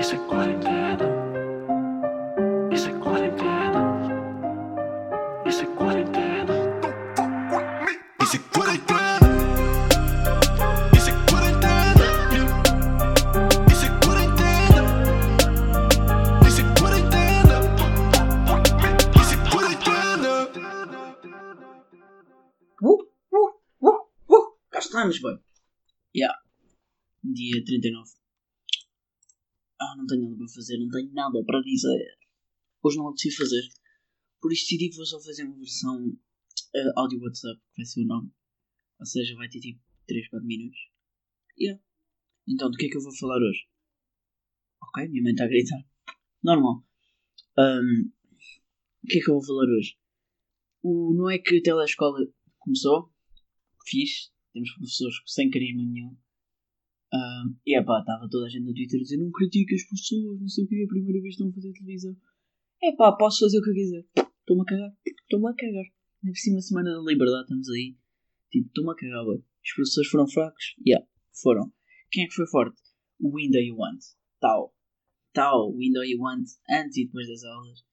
Isso é quarentena. Isso é quarentena. Isso é quarentena. Isso é quarentena. Isso é quarentena. Isso é quarentena. Isso é quarentena. Isso é quarentena. Uh, uh, uh, uh. Cá estamos, boy. Yeah. Dia 39. Ah, não tenho nada para fazer, não tenho nada para dizer. Hoje não decidi fazer. Por isso decidi que vou só fazer uma versão eh, áudio WhatsApp, que vai ser o nome. Ou seja, vai ter tipo 3, 4 minutos. Yeah. Então, do que é que eu vou falar hoje? Ok, minha mãe está a gritar. Normal. Ahm, o que é que eu vou falar hoje? O, não é que a telescola começou, fiz, temos professores sem carisma nenhum. E é pá, estava toda a gente no Twitter a dizer não critique as pessoas, não sei o que, é a primeira vez que estão a fazer televisão. É pá, posso fazer o que eu quiser. Estou-me a cagar, estou-me a cagar. Na próxima semana da liberdade estamos aí. Tipo, estou-me a cagar, ué. Os professores foram fracos? Yeah, foram. Quem é que foi forte? O Window You Want. Tal. Tal, Window You Want, antes e depois das aulas.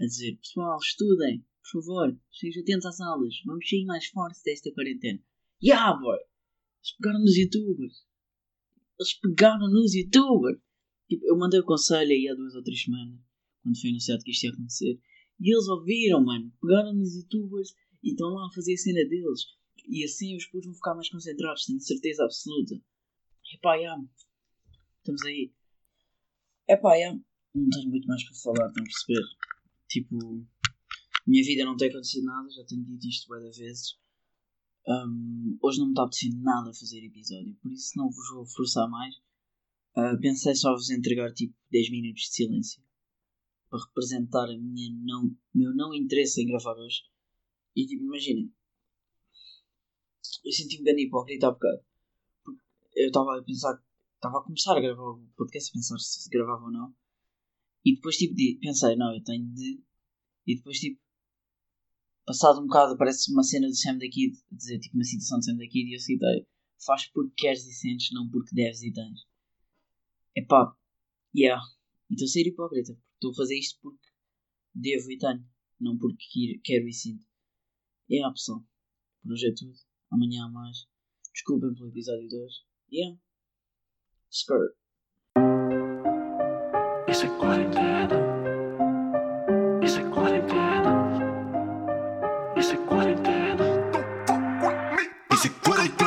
A dizer, pessoal, estudem, por favor, estejam atentos às aulas, vamos sair mais fortes desta quarentena. Yeah, boy! Eles pegaram nos youtubers. Eles pegaram nos youtubers. Tipo, eu mandei o conselho aí há duas ou três semanas, quando foi anunciado que isto ia acontecer. E eles ouviram, mano. Pegaram nos youtubers e estão lá a fazer a cena deles. E assim os putos vão ficar mais concentrados, tenho certeza absoluta. Epá, já. Estamos aí. Epá, já. Não tenho muito mais para falar, estão a perceber? Tipo, minha vida não tem acontecido nada, já tenho dito isto várias vezes. Hum, hoje não me está apetecendo nada a fazer episódio, por isso não vos vou forçar mais. Ah, pensei só vos entregar tipo 10 minutos de silêncio para representar a minha não, meu não interesse em gravar hoje. E tipo, imaginem, eu senti-me bem hipócrita há bocado. Porque eu estava a pensar, estava a começar a gravar o podcast, a pensar se gravava ou não. E depois tipo, pensei, não, eu tenho de. E depois tipo, passado um bocado parece uma cena do Sam daqui Kid, dizer tipo uma citação do Sam daqui Kid e eu citei faz porque queres e sentes, não porque deves e tens. É pá, yeah. Então ser hipócrita, estou a fazer isto porque devo e tenho, não porque quero e sinto. É a opção. Por hoje é tudo. Amanhã há mais. Desculpem pelo episódio 2. Yeah. Skirt. Essa quarentena. É music, put it